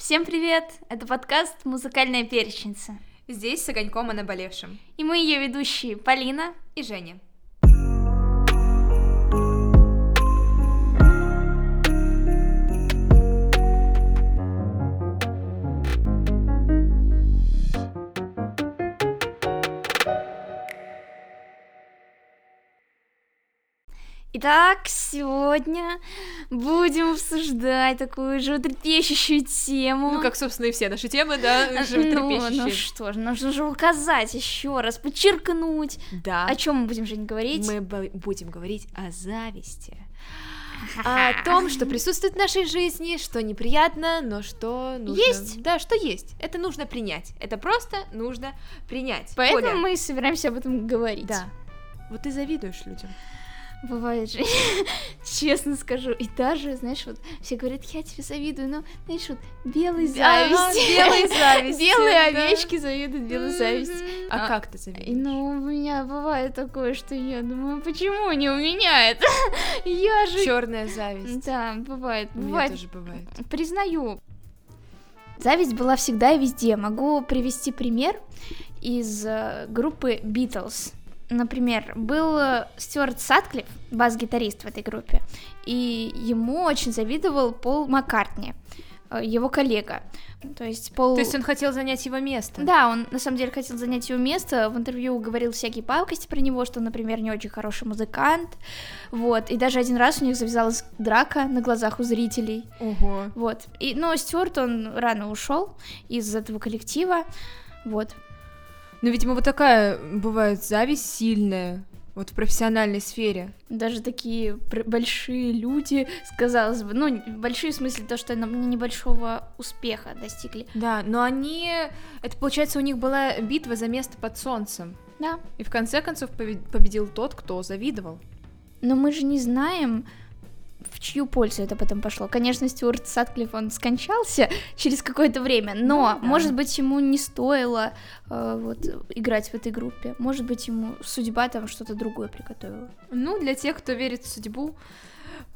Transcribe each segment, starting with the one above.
Всем привет! Это подкаст «Музыкальная перечница». Здесь с огоньком о наболевшем. И мы ее ведущие Полина и Женя. Итак, сегодня будем обсуждать такую животрепещущую тему. Ну, как, собственно, и все наши темы, да, Ну, животрепещущие. ну что ж, нужно же указать еще раз, подчеркнуть. Да. О чем мы будем, Жень, говорить? Мы будем говорить о зависти. О том, что присутствует в нашей жизни, что неприятно, но что нужно... Есть. Да, что есть. Это нужно принять. Это просто нужно принять. Поэтому Оля, мы собираемся об этом говорить. Да. Вот ты завидуешь людям. Бывает же, честно скажу. И даже, знаешь, вот все говорят, я тебе завидую, но, знаешь, вот белой Ага, зависти. белой зависти, Белые овечки завидуют белой зависти. А А, как ты завидуешь? Ну, у меня бывает такое, что я думаю, почему не у меня это? Я же... Черная зависть. Да, бывает, бывает. тоже бывает. Признаю. Зависть была всегда и везде. Могу привести пример из э, группы Beatles. Например, был э, Стюарт Сатклифф, бас-гитарист в этой группе, и ему очень завидовал Пол Маккартни, э, его коллега. То есть Пол... То есть он хотел занять его место? Да, он на самом деле хотел занять его место. В интервью говорил всякие палкости про него, что, например, не очень хороший музыкант. Вот. И даже один раз у них завязалась драка на глазах у зрителей. Ого. Вот. И, но Стюарт, он рано ушел из этого коллектива. Вот. Ну, видимо, вот такая бывает зависть сильная, вот в профессиональной сфере. Даже такие большие люди, казалось бы, ну, большие в смысле то, что на небольшого успеха достигли. Да, но они... Это, получается, у них была битва за место под солнцем. Да. И в конце концов побе- победил тот, кто завидовал. Но мы же не знаем, в чью пользу это потом пошло. Конечно, Стюарт Сатклифф, он скончался через какое-то время, но, Ну да. может быть, ему не стоило э, вот, играть в этой группе. Может быть, ему судьба там что-то другое приготовила. Ну, для тех, кто верит в судьбу,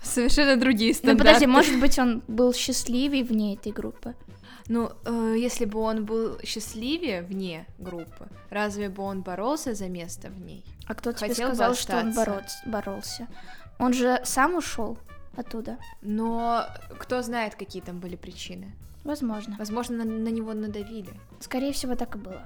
совершенно другие Ну, стандарты. подожди, может быть, он был счастливее вне этой группы. Ну, э, если бы он был счастливее вне группы, разве бы он боролся за место в ней? А кто тебе Хотел бы сказал, что он боролся, боролся? Он же сам ушел оттуда. Но кто знает, какие там были причины. Возможно. Возможно, на, на него надавили. Скорее всего, так и было.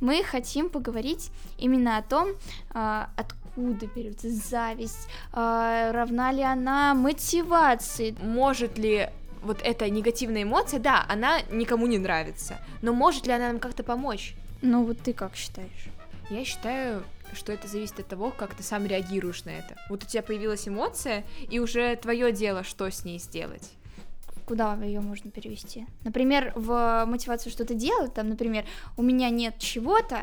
Мы хотим поговорить именно о том, а, откуда берется зависть, а, равна ли она мотивации. может ли вот эта негативная эмоция, да, она никому не нравится, но может ли она нам как-то помочь? Ну вот ты как считаешь? Я считаю, что это зависит от того, как ты сам реагируешь на это. Вот у тебя появилась эмоция, и уже твое дело, что с ней сделать. Куда ее можно перевести? Например, в мотивацию что-то делать, там, например, у меня нет чего-то,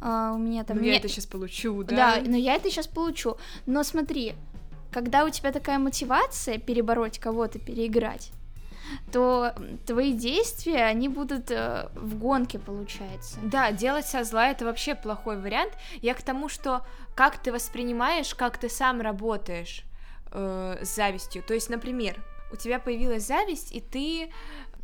а, у меня там Ну, я нет- это сейчас получу, Да, да? но я это сейчас получу. Но смотри, когда у тебя такая мотивация перебороть кого-то, переиграть, то твои действия, они будут э, в гонке, получается. Да, делать со зла это вообще плохой вариант. Я к тому, что как ты воспринимаешь, как ты сам работаешь э, с завистью. То есть, например, у тебя появилась зависть, и ты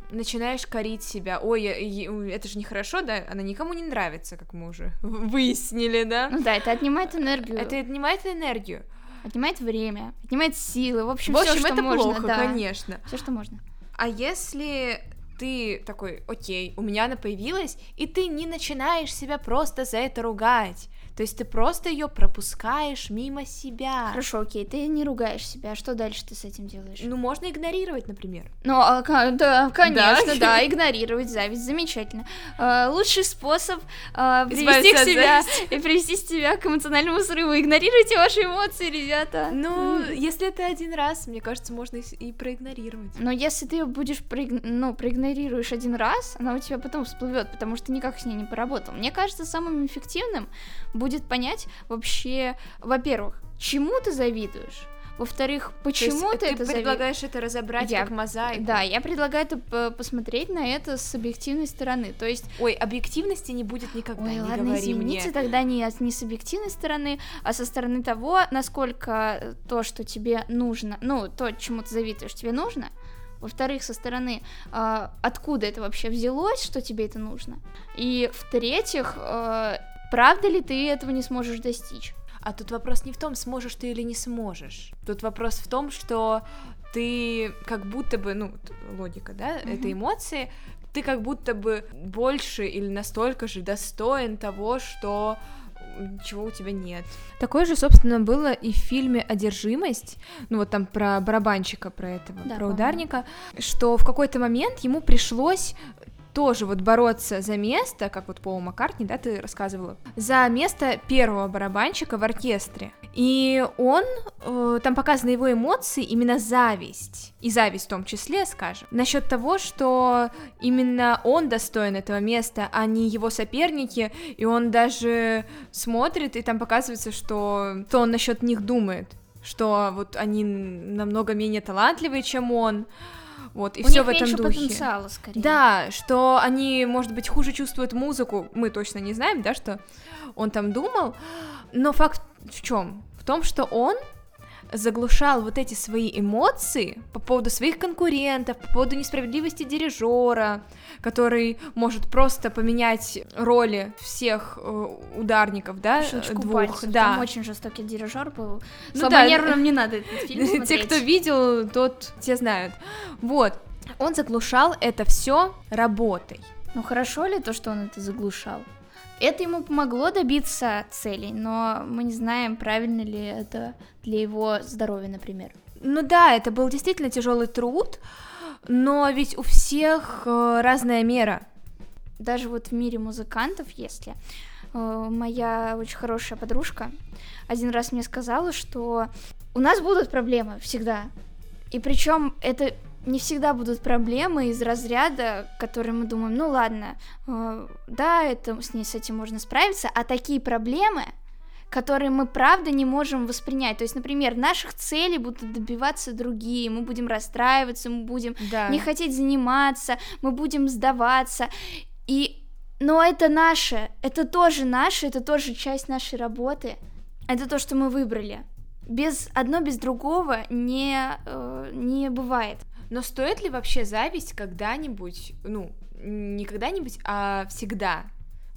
начинаешь корить себя. Ой, я- я- это же нехорошо, да? Она никому не нравится, как мы уже выяснили, да? Ну да, это отнимает энергию, Это отнимает энергию. отнимает время, отнимает силы, в общем, В общем, все, что это можно, плохо, да. конечно. Все, что можно. А если ты такой, окей, у меня она появилась, и ты не начинаешь себя просто за это ругать. То есть ты просто ее пропускаешь мимо себя. Хорошо, окей, ты не ругаешь себя, а что дальше ты с этим делаешь? Ну, можно игнорировать, например. Ну, а, да, конечно, Да? да, игнорировать зависть, замечательно. А, лучший способ а, привести к себя и привести себя к эмоциональному срыву. Игнорируйте ваши эмоции, ребята. Ну, если это один раз, мне кажется, можно и, проигнорировать. Но если ты будешь проиг- ну, проигнорируешь один раз, она у тебя потом всплывет, потому что никак с ней не поработал. Мне кажется, самым эффективным будет понять вообще, во-первых, чему ты завидуешь, Во-вторых, почему То ты, есть это ты зави- предлагаешь это разобрать Я- как мозаику? Да, я предлагаю это посмотреть на это с объективной стороны. То есть, Ой, объективности не будет никогда, ой, не ладно, говори извините, мне. тогда не, от- не с объективной стороны, а со стороны того, насколько то, что тебе нужно, ну, то, чему ты завидуешь, тебе нужно. Во-вторых, со стороны, а, откуда это вообще взялось, что тебе это нужно. И в-третьих, а, правда ли ты этого не сможешь достичь? А тут вопрос не в том, сможешь ты или не сможешь. Тут вопрос в том, что ты как будто бы, ну, логика, да, Мгм. это эмоции, ты как будто бы больше или настолько же достоин того, что чего у тебя нет. Такое же, собственно, было и в фильме «Одержимость», ну вот там про барабанщика, про этого, Да, про помню. ударника, что в какой-то момент ему пришлось тоже вот бороться за место, как вот Пол Маккартни, да, ты рассказывала, за место первого барабанщика в оркестре. И он, э, там показаны его эмоции, именно зависть, и зависть в том числе, скажем, насчет того, что именно он достоин этого места, а не его соперники, и он даже смотрит, и там показывается, что, что он насчет них думает, что вот они намного менее талантливые, чем он, вот, и У все них в этом духе. потенциала, скорее. Да, что они, может быть, хуже чувствуют музыку, мы точно не знаем, да, что он там думал, но факт в чем? В том, что он заглушал вот эти свои эмоции по поводу своих конкурентов, по поводу несправедливости дирижера, который может просто поменять роли всех э, ударников, да, Щелчку двух, пальцев. да. Там очень жестокий дирижер был. Ну Слабонервным не надо этот фильм Те, смотреть. кто видел, тот те знают. Вот. Он заглушал это все работой. Ну хорошо ли то, что он это заглушал? Это ему помогло добиться целей, но мы не знаем, правильно ли это для его здоровья, например. Ну да, это был действительно тяжелый труд, но ведь у всех э, разная мера. Даже вот в мире музыкантов, если э, моя очень хорошая подружка один раз мне сказала, что у нас будут проблемы всегда. И причем это не всегда будут проблемы из разряда, которые мы думаем, ну ладно, э, да, это с ней с этим можно справиться, а такие проблемы, которые мы правда не можем воспринять. То есть, например, наших целей будут добиваться другие, мы будем расстраиваться, мы будем Да. не хотеть заниматься, мы будем сдаваться. И но это наше, это тоже наше, это тоже часть нашей работы. Это то, что мы выбрали. Без одно без другого не, э, не бывает. Но стоит ли вообще зависть когда-нибудь, ну, не когда-нибудь, а всегда,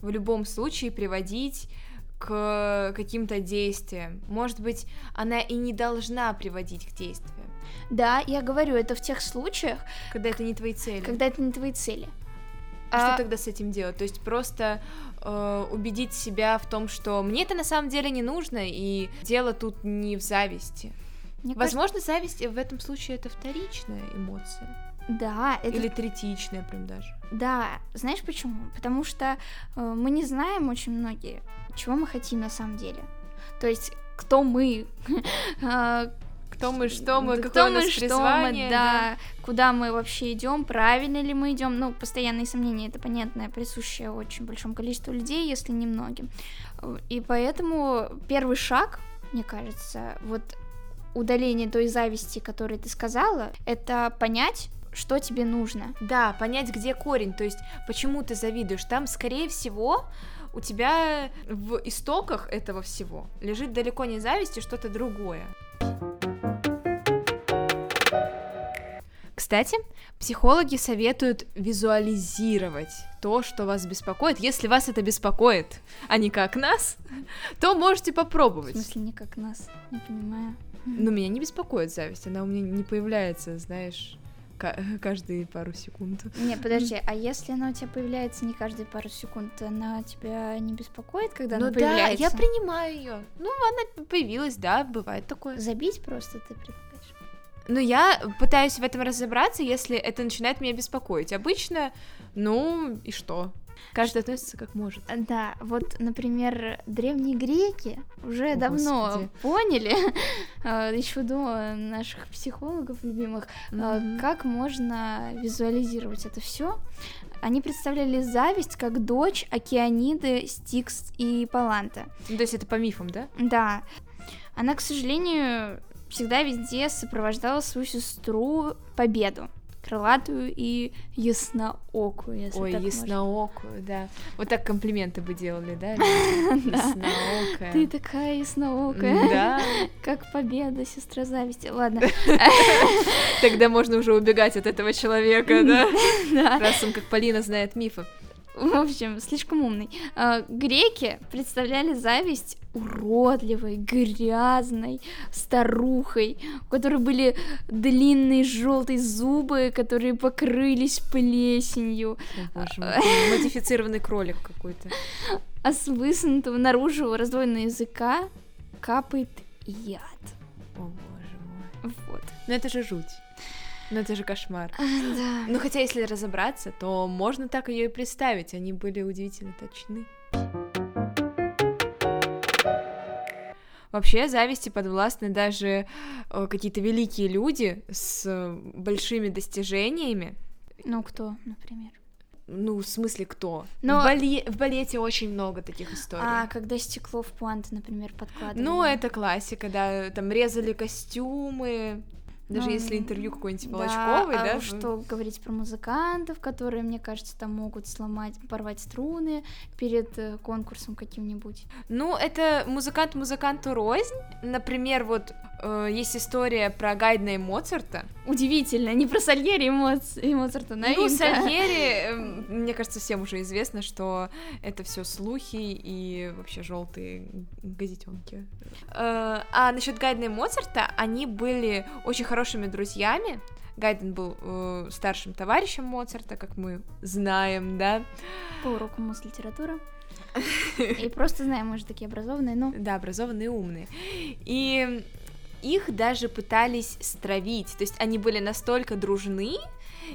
в любом случае приводить к каким-то действиям? Может быть, она и не должна приводить к действиям, Да, я говорю, это в тех случаях, когда это не твои цели. когда это не твои цели. Что А, тогда с этим делать? То есть просто э, убедить себя в том, что мне это на самом деле не нужно, и дело тут не в зависти. Мне кажется, Возможно, зависть в этом случае это вторичная эмоция. да, это Или третичная прям даже. Да, знаешь почему? Потому что э, мы не знаем очень многие, чего мы хотим на самом деле. То есть, кто мы, а, Кто мы, что мы, да какое кто у нас мы, что призвание. мы, да, куда мы вообще идем, правильно ли мы идем. Ну, постоянные сомнения, это понятно, присущее очень большому количеству людей, если не многим. Э, И поэтому первый шаг, мне кажется, вот удаление той зависти, которую ты сказала, это понять, что тебе нужно. Да, понять, где корень, то есть почему ты завидуешь. Там, скорее всего, у тебя в истоках этого всего лежит далеко не зависть и что-то другое. Кстати, психологи советуют визуализировать то, что вас беспокоит. Если вас это беспокоит, а не как нас, то можете В попробовать. смысле, не как нас, не понимаю. Но меня не беспокоит зависть, она у меня не появляется, знаешь, ка- каждые пару секунд. Не, подожди, а если она у тебя появляется не каждые пару секунд, она тебя не беспокоит, когда она ну да, появляется? я принимаю ее. Ну, она появилась, да, бывает такое. Забить просто ты предлагаешь? Но я пытаюсь в этом разобраться, если это начинает меня беспокоить. Обычно, ну и что? Каждый относится как может. Да, вот, например, древние греки уже О, давно Господи. поняли, еще до наших психологов любимых, Мгм. как можно визуализировать это все. Они представляли зависть как дочь Океаниды, Стикс и Паланта. Ну, то есть это по мифам, да? Да. Она, к сожалению, всегда везде сопровождала свою сестру Победу крылатую и ясноокую. Если Ой, так ясноокую, да. Вот так комплименты бы делали, да? Ясноокая. Ты такая ясноокая. Да. Как победа, сестра зависти. Ладно. Тогда можно уже убегать от этого человека, да? Да. Раз он, как Полина, знает мифы. В общем, слишком умный. А, Греки представляли зависть уродливой, грязной старухой, у которой были длинные желтые зубы, которые покрылись плесенью, О, боже мой, модифицированный кролик какой-то. а с высунутого наружу раздвоенного языка капает яд. О, боже мой. Вот. Ну это же жуть. Ну это же кошмар. Да. Ну хотя если разобраться, то можно так ее и представить. Они были удивительно точны. Вообще зависти подвластны даже э, какие-то великие люди с э, большими достижениями. Ну, кто, например? Ну, в смысле, кто? Но- В, бале- в балете очень много таких историй. А, когда стекло в пуанты, например, подкладывали. Ну, это классика, да, там резали костюмы, даже Ну, если интервью какой-нибудь Да, Волочковой, а да, уж что говорить про музыкантов, которые, мне кажется, там могут сломать, порвать струны перед э, конкурсом каким-нибудь. Ну, это музыкант музыканту рознь. Например, вот э, есть история про Гайдна и Моцарта. Удивительно, не про Сальери и, Моц- и Моцарта, Ну, новинка. Сальери, эм, мне кажется, всем уже известно, что это все слухи и вообще желтые газетенки. Э, А насчет Гайдна и Моцарта, они были очень хорошими друзьями. Гайден был э, старшим товарищем Моцарта, как мы знаем, да. По уроку муз-литературы. И просто знаем, мы же такие образованные, ну... Да, образованные и умные. И их даже пытались стравить. То есть они были настолько дружны,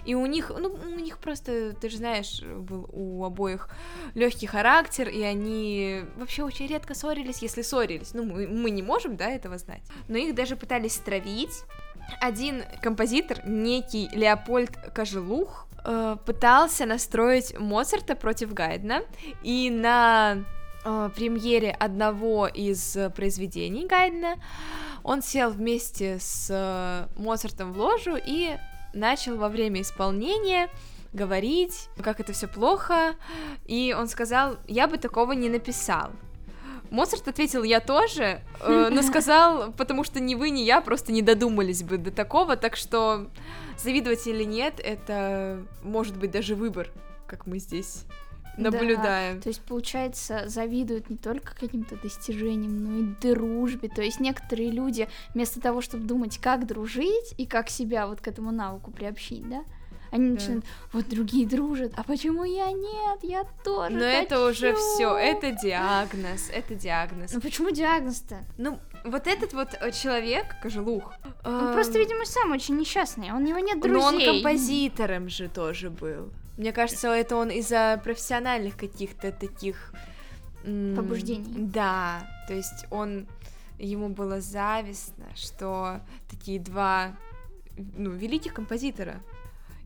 и у них, ну, у них просто, ты же знаешь, был у обоих легкий характер, и они вообще очень редко ссорились, если ссорились. Ну, мы, мы не можем, да, этого знать. Но их даже пытались стравить. Один композитор, некий Леопольд Кожелух, э, пытался настроить Моцарта против Гайдна, и на э, премьере одного из произведений Гайдна он сел вместе с э, Моцартом в ложу и начал во время исполнения говорить, как это все плохо, и он сказал, я бы такого не написал. Моцарт ответил, я тоже, э, но сказал, потому что ни вы, ни я просто не додумались бы до такого, так что завидовать или нет, это может быть даже выбор, как мы здесь наблюдаем. То есть, получается, завидуют не только каким-то достижениям, но и дружбе. То есть некоторые люди вместо того, чтобы думать, как дружить и как себя вот к этому навыку приобщить, да, они Да. начинают, вот другие дружат, а почему я нет, я тоже Но это уже хочу». все, это диагноз, это диагноз. Ну почему диагноз-то? Ну, вот этот вот э, человек, Кожелух, Он эм, просто, видимо, сам очень несчастный, у него нет друзей. но он композитором же тоже был. Мне кажется, это он из-за профессиональных каких-то таких... Побуждений. Да, то есть он... Ему было завистно, что такие два, ну, великих композитора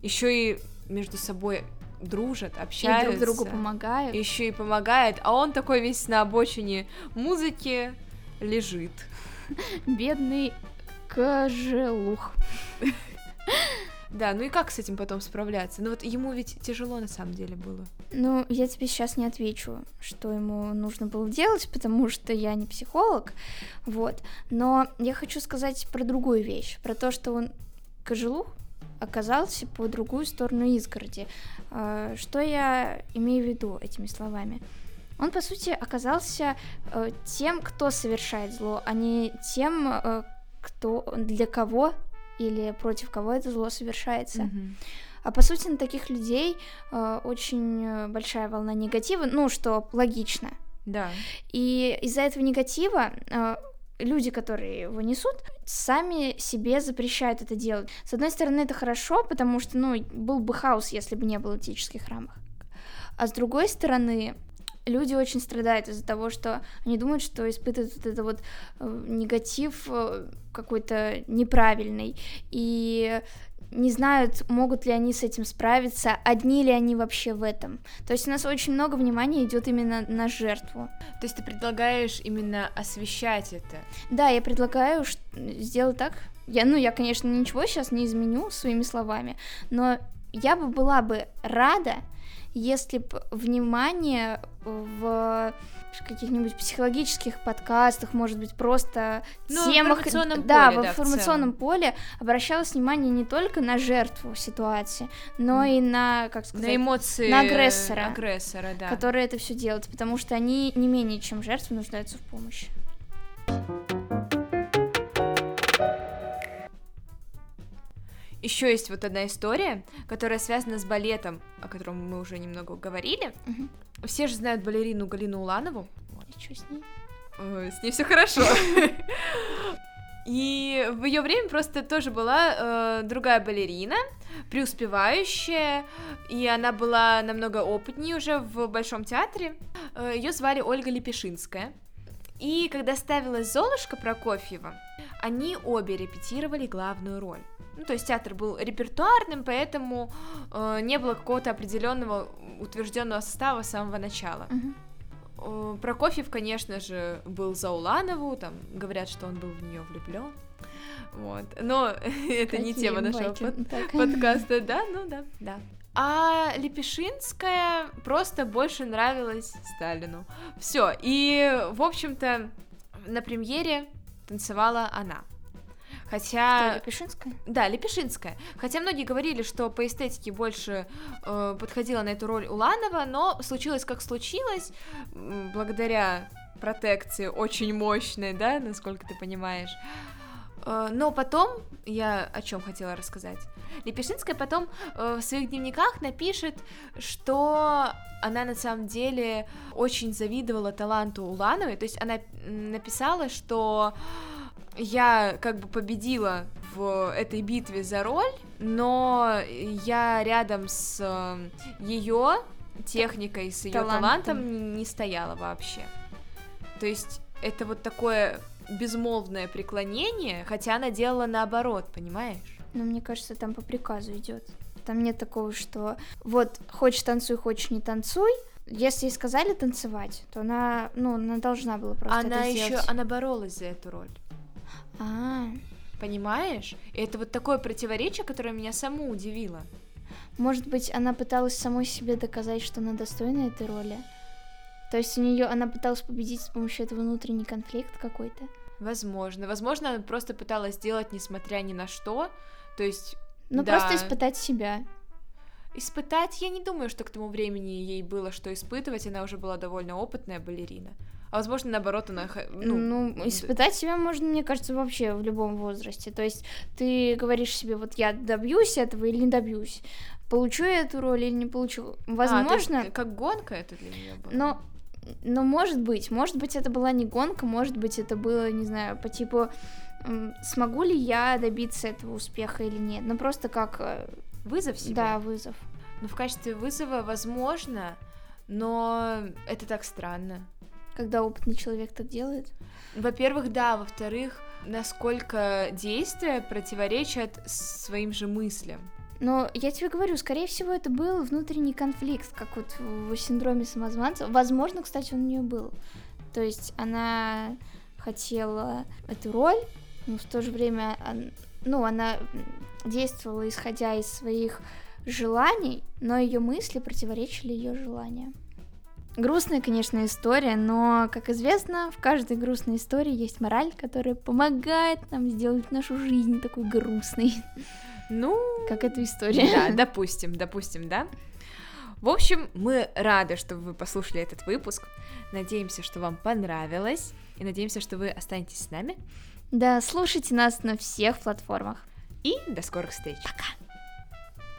еще и между собой дружат, И общаются. друг другу помогают. еще и помогает, а он такой весь на обочине музыки лежит. Бедный кожелух. Да, ну и как с этим потом справляться? Ну вот ему ведь тяжело на самом деле было. Ну, я тебе сейчас не отвечу, что ему нужно было делать, потому что я не психолог, вот. Но я хочу сказать про другую вещь, про то, что он кожелух оказался по другую сторону изгороди. А, Что я имею в виду этими словами? Он, по сути, оказался э, тем, кто совершает зло, а не тем, э, кто для кого или против кого это зло совершается. А по сути на таких людей э, очень э, большая волна негатива, ну что логично. Да. И из-за этого негатива э, люди, которые его несут, сами себе запрещают это делать. С одной стороны, это хорошо, потому что, ну, был бы хаос, если бы не было этических рамок. А с другой стороны, люди очень страдают из-за того, что они думают, что испытывают вот это вот э, негатив э, какой-то неправильный. И не знают, могут ли они с этим справиться, одни ли они вообще в этом. То есть у нас очень много внимания идет именно на жертву. То есть ты предлагаешь именно освещать это? Да, я предлагаю сделать так. Я, ну, я, конечно, ничего сейчас не изменю своими словами, но я бы была бы рада, если бы внимание в каких-нибудь психологических подкастах, может быть, просто ну, темах, в информационном да, поле, в да, информационном в поле обращалось внимание не только на жертву ситуации, но mm. и на, как сказать, на эмоции на агрессора, агрессора, да, который это все делает, потому что они не менее чем жертвы нуждаются в помощи. Еще есть вот одна история, которая связана с балетом, о котором мы уже немного говорили. Угу. Все же знают балерину Галину Уланову. И что с ней? Ой, с ней все хорошо. И в ее время просто тоже была э, другая балерина, преуспевающая, и она была намного опытнее уже в Большом театре. Э, ее звали Ольга Лепешинская. И когда ставилась Золушка Прокофьева, они обе репетировали главную роль. Ну, то есть театр был репертуарным, поэтому э, не было какого-то определенного утвержденного состава с самого начала. Uh-huh. Э, Прокофьев, конечно же, был за Уланову, там говорят, что он был в нее влюблен. Вот. Но это не тема нашего под- так. подкаста, да? Ну да, да. А Лепешинская просто больше нравилась Сталину. Все. И, в общем-то, на премьере танцевала она. Хотя... Что, Лепешинская? Да, Лепешинская. Хотя многие говорили, что по эстетике больше э, подходила на эту роль Уланова, но случилось как случилось, благодаря протекции очень мощной, да, насколько ты понимаешь. Э, но потом, я о чем хотела рассказать. Лепешинская потом э, в своих дневниках напишет, что она на самом деле очень завидовала таланту Улановой. То есть она написала, что я как бы победила в этой битве за роль, но я рядом с ее техникой, с ее Талантом. талантом не стояла вообще. То есть это вот такое безмолвное преклонение, хотя она делала наоборот, понимаешь? Но мне кажется, там по приказу идет. Там нет такого, что вот хочешь танцуй, хочешь не танцуй. Если ей сказали танцевать, то она, ну, она должна была просто она это еще, сделать. она боролась за эту роль. А, Понимаешь? И это вот такое противоречие, которое меня саму удивило. может быть, она пыталась самой себе доказать, что она достойна этой роли. То есть у нее она пыталась победить с помощью этого внутренний конфликт какой-то. Возможно. Возможно, она просто пыталась сделать, несмотря ни на что. То есть, Ну, да, просто испытать себя. испытать, я не думаю, что к тому времени ей было что испытывать, она уже была довольно опытная балерина. А возможно, наоборот, она... Ну, Ну, испытать себя можно, мне кажется, вообще в любом возрасте. То есть ты говоришь себе, вот я добьюсь этого или не добьюсь, получу я эту роль или не получу. а, то есть Возможно, как гонка это для нее было. но, но может быть, может быть, это была не гонка, может быть, это было, не знаю, по типу, смогу ли я добиться этого успеха или нет. Ну, просто как, э, Вызов себе. да, вызов. Ну, в качестве вызова, возможно, но это так странно. Когда опытный человек так делает. Во-первых, да, во-вторых, насколько действия противоречат своим же мыслям. Но я тебе говорю, скорее всего, это был внутренний конфликт, как вот в синдроме самозванца. Возможно, кстати, он у нее был. То есть она хотела эту роль, но в то же время, ну, она действовала исходя из своих желаний, но ее мысли противоречили ее желаниям. Грустная, конечно, история, но, как известно, в каждой грустной истории есть мораль, которая помогает нам сделать нашу жизнь такой грустной, Ну, как эта история. да, допустим, допустим, да. В общем, мы рады, что вы послушали этот выпуск. Надеемся, что вам понравилось. И надеемся, что вы останетесь с нами. Да, слушайте нас на всех платформах. И до скорых встреч. Пока.